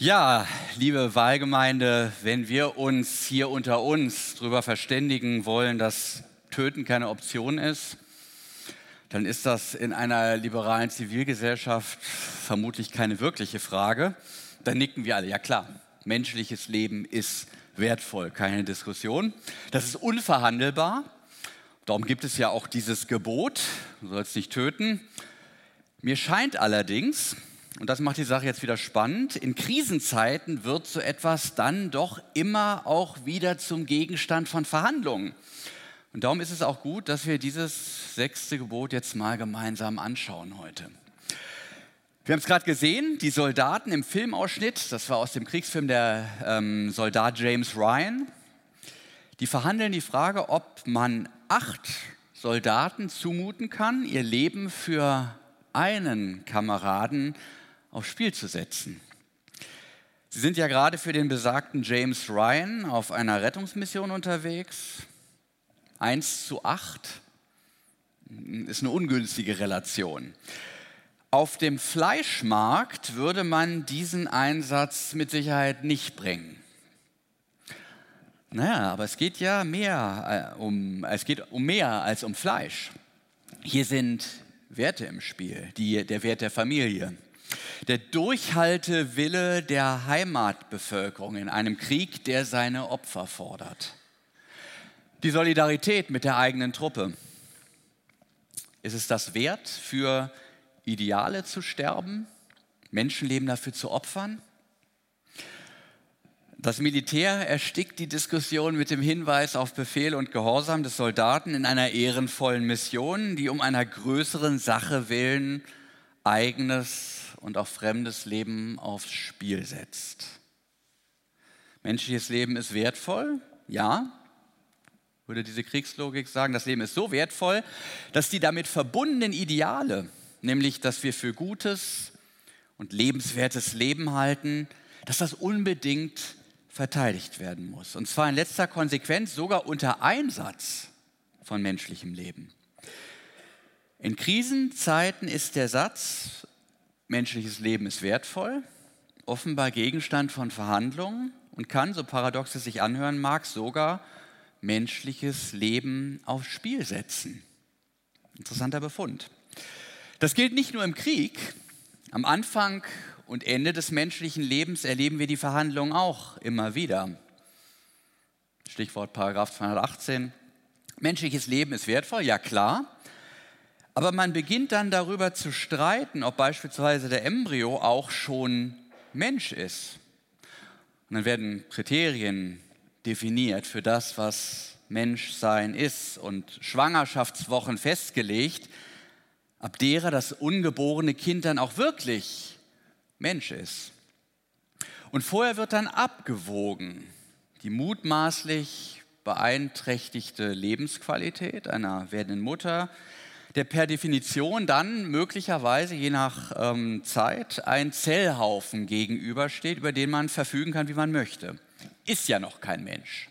Ja, liebe Wahlgemeinde, wenn wir uns hier unter uns darüber verständigen wollen, dass Töten keine Option ist, dann ist das in einer liberalen Zivilgesellschaft vermutlich keine wirkliche Frage. Dann nicken wir alle, ja klar, menschliches Leben ist wertvoll, keine Diskussion. Das ist unverhandelbar. Darum gibt es ja auch dieses Gebot, du sollst nicht töten. Mir scheint allerdings, und das macht die Sache jetzt wieder spannend, in Krisenzeiten wird so etwas dann doch immer auch wieder zum Gegenstand von Verhandlungen. Und darum ist es auch gut, dass wir dieses sechste Gebot jetzt mal gemeinsam anschauen heute. Wir haben es gerade gesehen, die Soldaten im Filmausschnitt, das war aus dem Kriegsfilm der ähm, Soldat James Ryan, die verhandeln die Frage, ob man acht Soldaten zumuten kann, ihr Leben für einen Kameraden aufs Spiel zu setzen. Sie sind ja gerade für den besagten James Ryan auf einer Rettungsmission unterwegs. 1 zu 8 ist eine ungünstige Relation. Auf dem Fleischmarkt würde man diesen Einsatz mit Sicherheit nicht bringen. Naja, aber es geht ja mehr äh, um, es geht um mehr als um Fleisch. Hier sind Werte im Spiel, die, der Wert der Familie, der Durchhaltewille der Heimatbevölkerung in einem Krieg, der seine Opfer fordert. Die Solidarität mit der eigenen Truppe. Ist es das wert, für Ideale zu sterben, Menschenleben dafür zu opfern? Das Militär erstickt die Diskussion mit dem Hinweis auf Befehl und Gehorsam des Soldaten in einer ehrenvollen Mission, die um einer größeren Sache willen eigenes und auch fremdes Leben aufs Spiel setzt. Menschliches Leben ist wertvoll, ja, würde diese Kriegslogik sagen. Das Leben ist so wertvoll, dass die damit verbundenen Ideale, nämlich dass wir für gutes und lebenswertes Leben halten, dass das unbedingt verteidigt werden muss. Und zwar in letzter Konsequenz sogar unter Einsatz von menschlichem Leben. In Krisenzeiten ist der Satz, menschliches Leben ist wertvoll, offenbar Gegenstand von Verhandlungen und kann, so paradox es sich anhören mag, sogar menschliches Leben aufs Spiel setzen. Interessanter Befund. Das gilt nicht nur im Krieg. Am Anfang und Ende des menschlichen Lebens erleben wir die Verhandlungen auch immer wieder. Stichwort Paragraph 218. Menschliches Leben ist wertvoll, ja klar. Aber man beginnt dann darüber zu streiten, ob beispielsweise der Embryo auch schon Mensch ist. Und dann werden Kriterien definiert für das, was Menschsein ist und Schwangerschaftswochen festgelegt, ab derer das ungeborene Kind dann auch wirklich Mensch ist. Und vorher wird dann abgewogen die mutmaßlich beeinträchtigte Lebensqualität einer werdenden Mutter, der per Definition dann möglicherweise je nach ähm, Zeit ein Zellhaufen gegenübersteht, über den man verfügen kann, wie man möchte. Ist ja noch kein Mensch.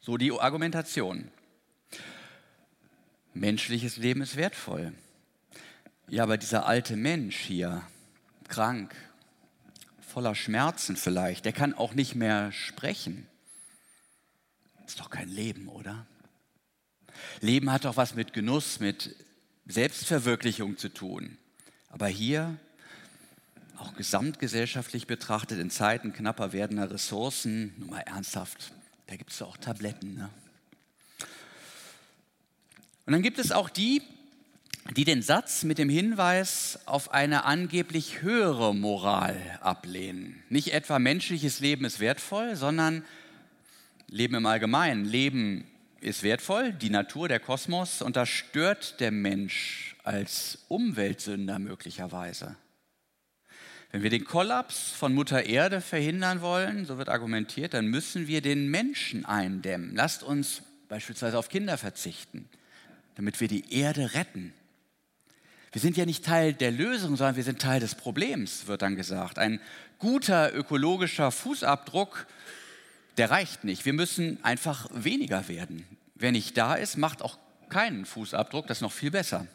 So die Argumentation. Menschliches Leben ist wertvoll. Ja, aber dieser alte Mensch hier, krank, voller Schmerzen vielleicht, der kann auch nicht mehr sprechen. Ist doch kein Leben, oder? Leben hat doch was mit Genuss, mit Selbstverwirklichung zu tun. Aber hier, auch gesamtgesellschaftlich betrachtet, in Zeiten knapper werdender Ressourcen, nur mal ernsthaft, da gibt es auch Tabletten. Ne? Und dann gibt es auch die, die den Satz mit dem Hinweis auf eine angeblich höhere Moral ablehnen. Nicht etwa menschliches Leben ist wertvoll, sondern Leben im Allgemeinen, Leben ist wertvoll, die Natur, der Kosmos, und das stört der Mensch als Umweltsünder möglicherweise. Wenn wir den Kollaps von Mutter Erde verhindern wollen, so wird argumentiert, dann müssen wir den Menschen eindämmen. Lasst uns beispielsweise auf Kinder verzichten, damit wir die Erde retten. Wir sind ja nicht Teil der Lösung, sondern wir sind Teil des Problems, wird dann gesagt. Ein guter ökologischer Fußabdruck der reicht nicht. Wir müssen einfach weniger werden. Wer nicht da ist, macht auch keinen Fußabdruck, das ist noch viel besser.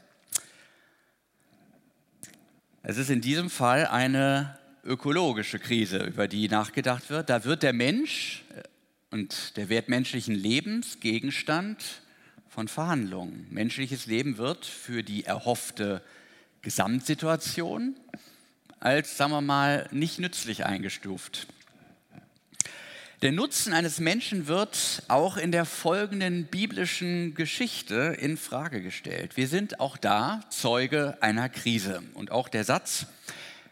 Es ist in diesem Fall eine ökologische Krise, über die nachgedacht wird. Da wird der Mensch äh, und der Wert menschlichen Lebens Gegenstand von Verhandlungen. Menschliches Leben wird für die erhoffte Gesamtsituation als, sagen wir mal, nicht nützlich eingestuft. Der Nutzen eines Menschen wird auch in der folgenden biblischen Geschichte in Frage gestellt. Wir sind auch da Zeuge einer Krise. Und auch der Satz,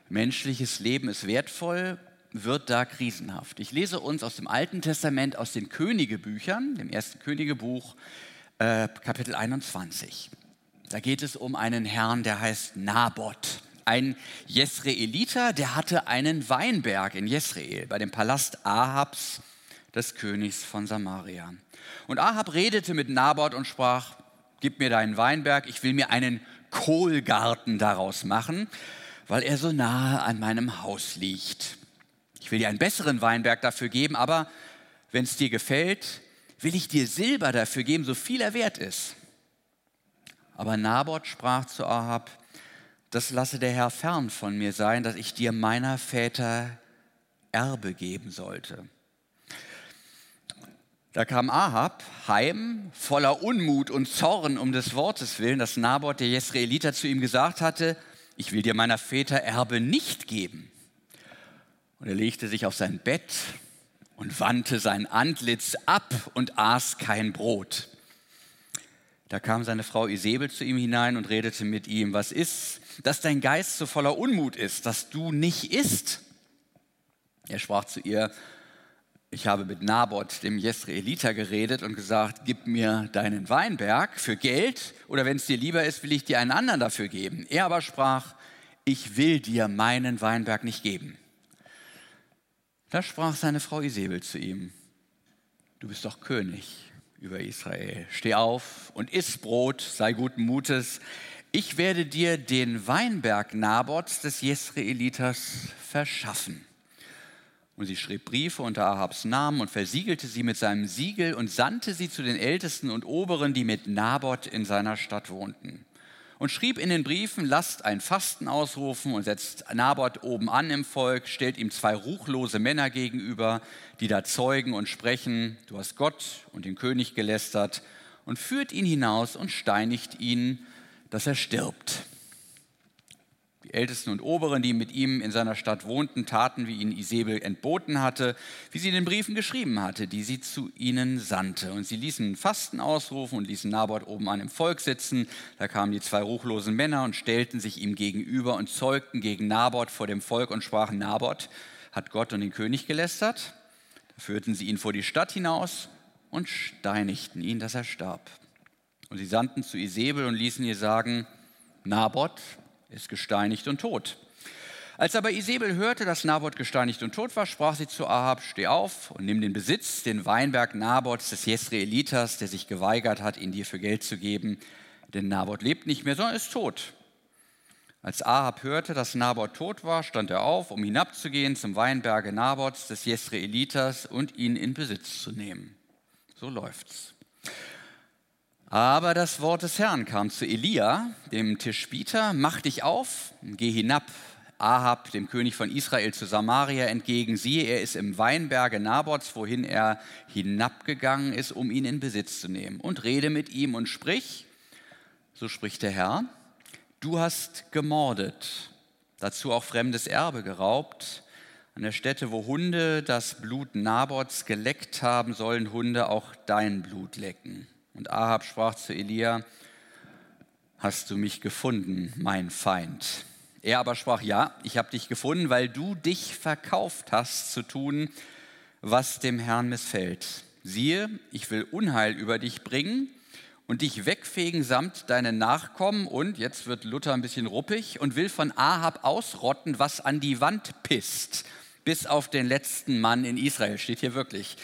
menschliches Leben ist wertvoll, wird da krisenhaft. Ich lese uns aus dem Alten Testament, aus den Königebüchern, dem ersten Königebuch, äh, Kapitel 21. Da geht es um einen Herrn, der heißt Naboth ein Jesreeliter, der hatte einen Weinberg in Jesreel bei dem Palast Ahabs, des Königs von Samaria. Und Ahab redete mit Naboth und sprach, gib mir deinen Weinberg, ich will mir einen Kohlgarten daraus machen, weil er so nahe an meinem Haus liegt. Ich will dir einen besseren Weinberg dafür geben, aber wenn es dir gefällt, will ich dir Silber dafür geben, so viel er wert ist. Aber Naboth sprach zu Ahab, das lasse der Herr fern von mir sein, dass ich dir meiner Väter Erbe geben sollte. Da kam Ahab heim, voller Unmut und Zorn um des Wortes willen, dass Naboth, der Jesraeliter, zu ihm gesagt hatte, ich will dir meiner Väter Erbe nicht geben. Und er legte sich auf sein Bett und wandte sein Antlitz ab und aß kein Brot. Da kam seine Frau Isabel zu ihm hinein und redete mit ihm, was ist, dass dein Geist so voller Unmut ist, dass du nicht isst? Er sprach zu ihr, ich habe mit Naboth, dem Jesraeliter, geredet und gesagt, gib mir deinen Weinberg für Geld oder wenn es dir lieber ist, will ich dir einen anderen dafür geben. Er aber sprach, ich will dir meinen Weinberg nicht geben. Da sprach seine Frau Isabel zu ihm, du bist doch König über Israel. Steh auf und iss Brot, sei guten Mutes. Ich werde dir den Weinberg Nabots des Jesraeliters verschaffen. Und sie schrieb Briefe unter Ahabs Namen und versiegelte sie mit seinem Siegel und sandte sie zu den Ältesten und Oberen, die mit Naboth in seiner Stadt wohnten und schrieb in den Briefen, lasst ein Fasten ausrufen und setzt Naboth oben an im Volk, stellt ihm zwei ruchlose Männer gegenüber, die da zeugen und sprechen, du hast Gott und den König gelästert und führt ihn hinaus und steinigt ihn, dass er stirbt. Die Ältesten und Oberen, die mit ihm in seiner Stadt wohnten, taten, wie ihn Isabel entboten hatte, wie sie in den Briefen geschrieben hatte, die sie zu ihnen sandte. Und sie ließen Fasten ausrufen und ließen Naboth oben an im Volk sitzen. Da kamen die zwei ruchlosen Männer und stellten sich ihm gegenüber und zeugten gegen Naboth vor dem Volk und sprachen, Naboth hat Gott und den König gelästert. Da führten sie ihn vor die Stadt hinaus und steinigten ihn, dass er starb. Und sie sandten zu Isabel und ließen ihr sagen, Naboth ist gesteinigt und tot. Als aber Isabel hörte, dass Naboth gesteinigt und tot war, sprach sie zu Ahab, steh auf und nimm den Besitz, den Weinberg Naboths des Jesreeliters, der sich geweigert hat, ihn dir für Geld zu geben. Denn Naboth lebt nicht mehr, sondern ist tot. Als Ahab hörte, dass Naboth tot war, stand er auf, um hinabzugehen zum Weinberge Naboths des Jesreeliters und ihn in Besitz zu nehmen. So läuft's. Aber das Wort des Herrn kam zu Elia, dem Tischbieter, mach dich auf, geh hinab, Ahab, dem König von Israel, zu Samaria entgegen. Siehe, er ist im Weinberge Nabots, wohin er hinabgegangen ist, um ihn in Besitz zu nehmen. Und rede mit ihm und sprich, so spricht der Herr, du hast gemordet, dazu auch fremdes Erbe geraubt. An der Stätte, wo Hunde das Blut Nabots geleckt haben, sollen Hunde auch dein Blut lecken. Und Ahab sprach zu Elia, hast du mich gefunden, mein Feind? Er aber sprach, ja, ich habe dich gefunden, weil du dich verkauft hast zu tun, was dem Herrn missfällt. Siehe, ich will Unheil über dich bringen und dich wegfegen samt deinen Nachkommen und, jetzt wird Luther ein bisschen ruppig, und will von Ahab ausrotten, was an die Wand pisst, bis auf den letzten Mann in Israel, steht hier wirklich.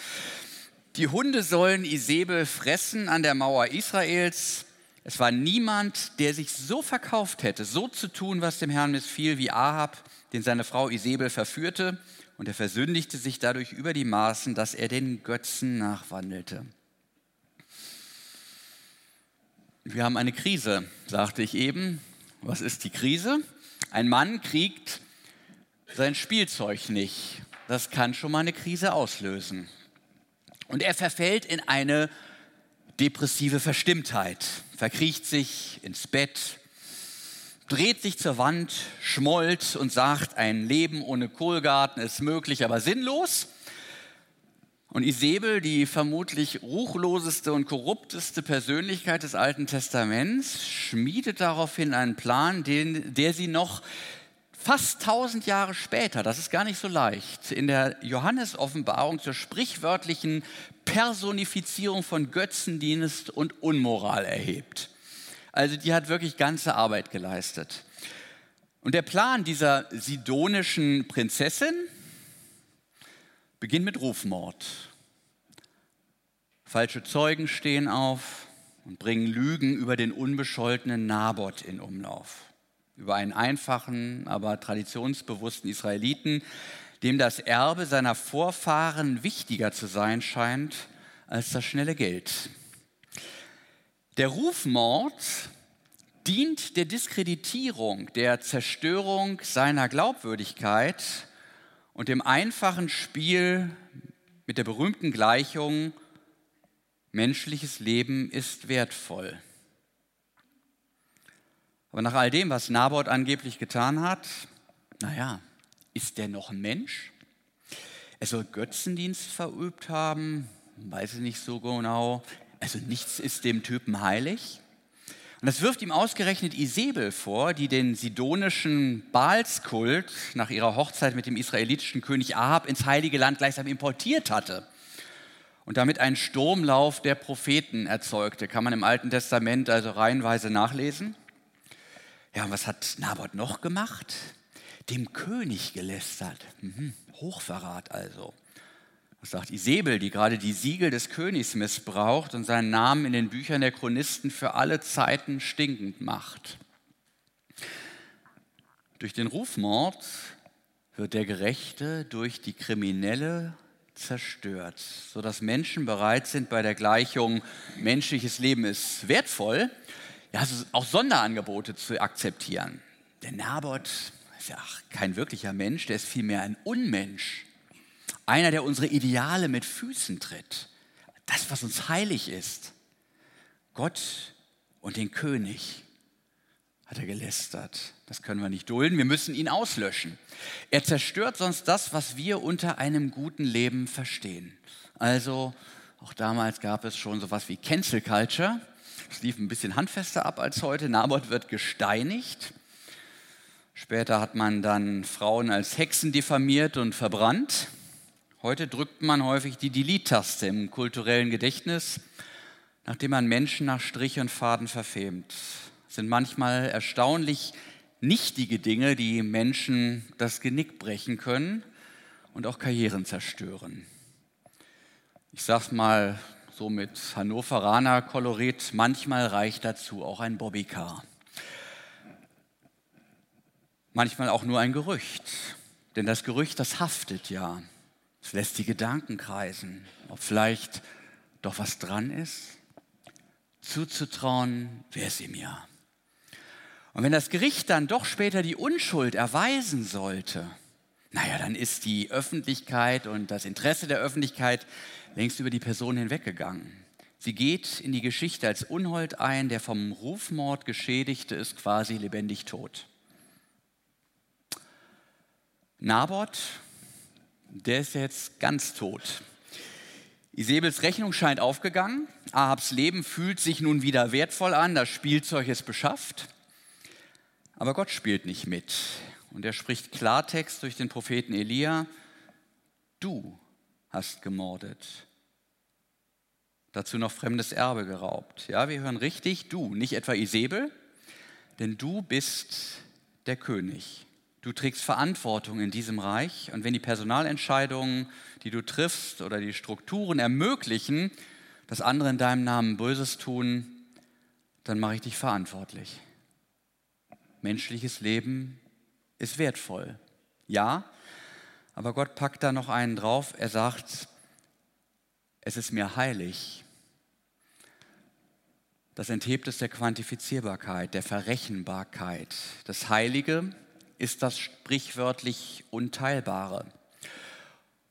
Die Hunde sollen Isabel fressen an der Mauer Israels. Es war niemand, der sich so verkauft hätte, so zu tun, was dem Herrn missfiel, wie Ahab, den seine Frau Isabel verführte. Und er versündigte sich dadurch über die Maßen, dass er den Götzen nachwandelte. Wir haben eine Krise, sagte ich eben. Was ist die Krise? Ein Mann kriegt sein Spielzeug nicht. Das kann schon mal eine Krise auslösen. Und er verfällt in eine depressive Verstimmtheit, verkriecht sich ins Bett, dreht sich zur Wand, schmollt und sagt, ein Leben ohne Kohlgarten ist möglich, aber sinnlos. Und Isabel, die vermutlich ruchloseste und korrupteste Persönlichkeit des Alten Testaments, schmiedet daraufhin einen Plan, den, der sie noch fast tausend Jahre später, das ist gar nicht so leicht, in der Johannes-Offenbarung zur sprichwörtlichen Personifizierung von Götzendienst und Unmoral erhebt. Also die hat wirklich ganze Arbeit geleistet. Und der Plan dieser sidonischen Prinzessin, beginnt mit Rufmord. Falsche Zeugen stehen auf und bringen Lügen über den unbescholtenen Nabot in Umlauf. Über einen einfachen, aber traditionsbewussten Israeliten, dem das Erbe seiner Vorfahren wichtiger zu sein scheint als das schnelle Geld. Der Rufmord dient der Diskreditierung, der Zerstörung seiner Glaubwürdigkeit und dem einfachen Spiel mit der berühmten Gleichung, menschliches Leben ist wertvoll. Aber nach all dem, was Naboth angeblich getan hat, naja, ist der noch ein Mensch? Er soll Götzendienst verübt haben, weiß ich nicht so genau. Also nichts ist dem Typen heilig. Und das wirft ihm ausgerechnet Isabel vor, die den sidonischen Baalskult nach ihrer Hochzeit mit dem israelitischen König Ahab ins Heilige Land gleichsam importiert hatte und damit einen Sturmlauf der Propheten erzeugte. Kann man im Alten Testament also reihenweise nachlesen. Ja, und was hat Naboth noch gemacht? Dem König gelästert. Mhm, Hochverrat also. Das sagt Isabel, die gerade die Siegel des Königs missbraucht und seinen Namen in den Büchern der Chronisten für alle Zeiten stinkend macht. Durch den Rufmord wird der Gerechte durch die Kriminelle zerstört, sodass Menschen bereit sind, bei der Gleichung menschliches Leben ist wertvoll, ja, also auch Sonderangebote zu akzeptieren. Der Naboth ist ja kein wirklicher Mensch, der ist vielmehr ein Unmensch. Einer, der unsere Ideale mit Füßen tritt. Das, was uns heilig ist. Gott und den König hat er gelästert. Das können wir nicht dulden. Wir müssen ihn auslöschen. Er zerstört sonst das, was wir unter einem guten Leben verstehen. Also, auch damals gab es schon sowas wie Cancel Culture. Es lief ein bisschen handfester ab als heute. Naboth wird gesteinigt. Später hat man dann Frauen als Hexen diffamiert und verbrannt. Heute drückt man häufig die Delete-Taste im kulturellen Gedächtnis, nachdem man Menschen nach Strich und Faden verfemt. Das sind manchmal erstaunlich nichtige Dinge, die Menschen das Genick brechen können und auch Karrieren zerstören. Ich sag's mal so mit Hannoveraner Kolorit, manchmal reicht dazu auch ein Bobbycar. Manchmal auch nur ein Gerücht, denn das Gerücht, das haftet ja. Es lässt die Gedanken kreisen, ob vielleicht doch was dran ist. Zuzutrauen, wäre es ihm ja. Und wenn das Gericht dann doch später die Unschuld erweisen sollte, naja, dann ist die Öffentlichkeit und das Interesse der Öffentlichkeit längst über die Person hinweggegangen. Sie geht in die Geschichte als Unhold ein, der vom Rufmord geschädigte ist quasi lebendig tot. Naboth der ist jetzt ganz tot. Isabels Rechnung scheint aufgegangen. Ahabs Leben fühlt sich nun wieder wertvoll an. Das Spielzeug ist beschafft. Aber Gott spielt nicht mit. Und er spricht Klartext durch den Propheten Elia. Du hast gemordet. Dazu noch fremdes Erbe geraubt. Ja, wir hören richtig, du, nicht etwa Isabel, denn du bist der König. Du trägst Verantwortung in diesem Reich und wenn die Personalentscheidungen, die du triffst oder die Strukturen ermöglichen, dass andere in deinem Namen Böses tun, dann mache ich dich verantwortlich. Menschliches Leben ist wertvoll. Ja, aber Gott packt da noch einen drauf. Er sagt, es ist mir heilig. Das enthebt es der Quantifizierbarkeit, der Verrechenbarkeit. Das Heilige ist das sprichwörtlich Unteilbare.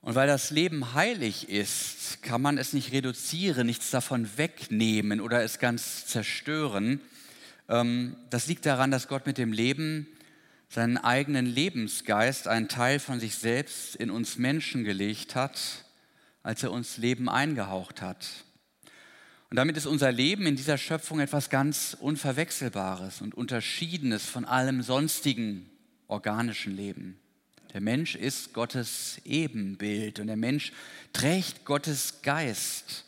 Und weil das Leben heilig ist, kann man es nicht reduzieren, nichts davon wegnehmen oder es ganz zerstören. Ähm, das liegt daran, dass Gott mit dem Leben seinen eigenen Lebensgeist, einen Teil von sich selbst in uns Menschen gelegt hat, als er uns Leben eingehaucht hat. Und damit ist unser Leben in dieser Schöpfung etwas ganz Unverwechselbares und Unterschiedenes von allem sonstigen organischen Leben. Der Mensch ist Gottes Ebenbild und der Mensch trägt Gottes Geist,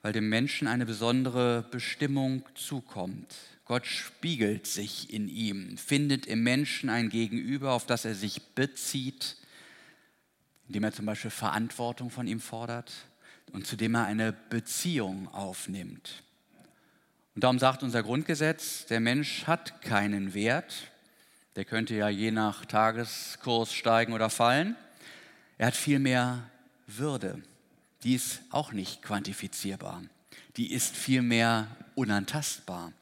weil dem Menschen eine besondere Bestimmung zukommt. Gott spiegelt sich in ihm, findet im Menschen ein Gegenüber, auf das er sich bezieht, indem er zum Beispiel Verantwortung von ihm fordert und zu dem er eine Beziehung aufnimmt. Und darum sagt unser Grundgesetz, der Mensch hat keinen Wert, der könnte ja je nach Tageskurs steigen oder fallen, er hat vielmehr Würde, die ist auch nicht quantifizierbar, die ist vielmehr unantastbar.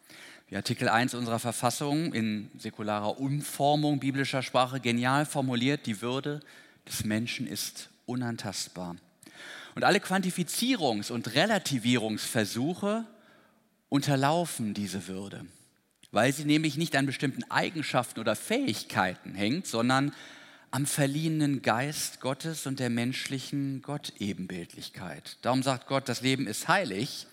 Wie Artikel 1 unserer Verfassung in säkularer Umformung biblischer Sprache genial formuliert, die Würde des Menschen ist unantastbar. Und alle Quantifizierungs- und Relativierungsversuche unterlaufen diese Würde, weil sie nämlich nicht an bestimmten Eigenschaften oder Fähigkeiten hängt, sondern am verliehenen Geist Gottes und der menschlichen Gottebenbildlichkeit. Darum sagt Gott, das Leben ist heilig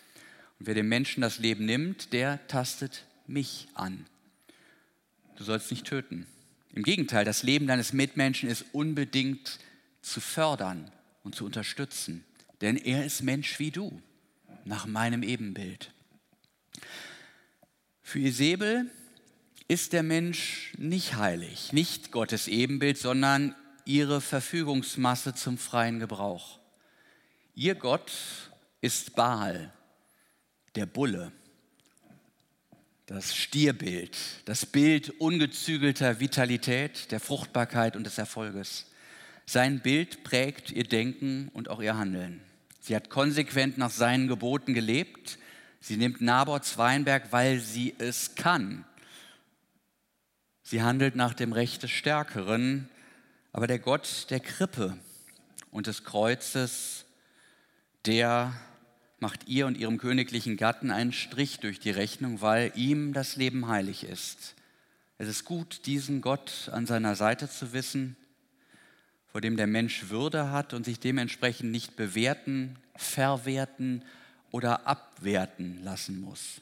und wer dem Menschen das Leben nimmt, der tastet mich an. Du sollst nicht töten. Im Gegenteil, das Leben deines Mitmenschen ist unbedingt zu fördern und zu unterstützen, denn er ist Mensch wie du, nach meinem Ebenbild. Für Isabel ist der Mensch nicht heilig, nicht Gottes Ebenbild, sondern ihre Verfügungsmasse zum freien Gebrauch. Ihr Gott ist Baal, der Bulle, das Stierbild, das Bild ungezügelter Vitalität, der Fruchtbarkeit und des Erfolges. Sein Bild prägt ihr Denken und auch ihr Handeln. Sie hat konsequent nach seinen Geboten gelebt. Sie nimmt Nabots Weinberg, weil sie es kann. Sie handelt nach dem Recht des Stärkeren, aber der Gott der Krippe und des Kreuzes, der macht ihr und ihrem königlichen Gatten einen Strich durch die Rechnung, weil ihm das Leben heilig ist. Es ist gut, diesen Gott an seiner Seite zu wissen, vor dem der Mensch Würde hat und sich dementsprechend nicht bewerten, verwerten oder abwerten lassen muss.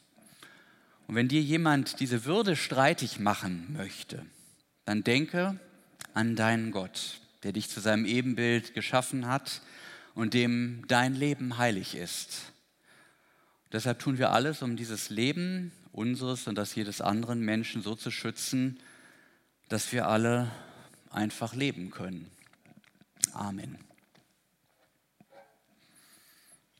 Und wenn dir jemand diese Würde streitig machen möchte, dann denke an deinen Gott, der dich zu seinem Ebenbild geschaffen hat und dem dein Leben heilig ist. Deshalb tun wir alles, um dieses Leben unseres und das jedes anderen Menschen so zu schützen, dass wir alle einfach leben können. Amen.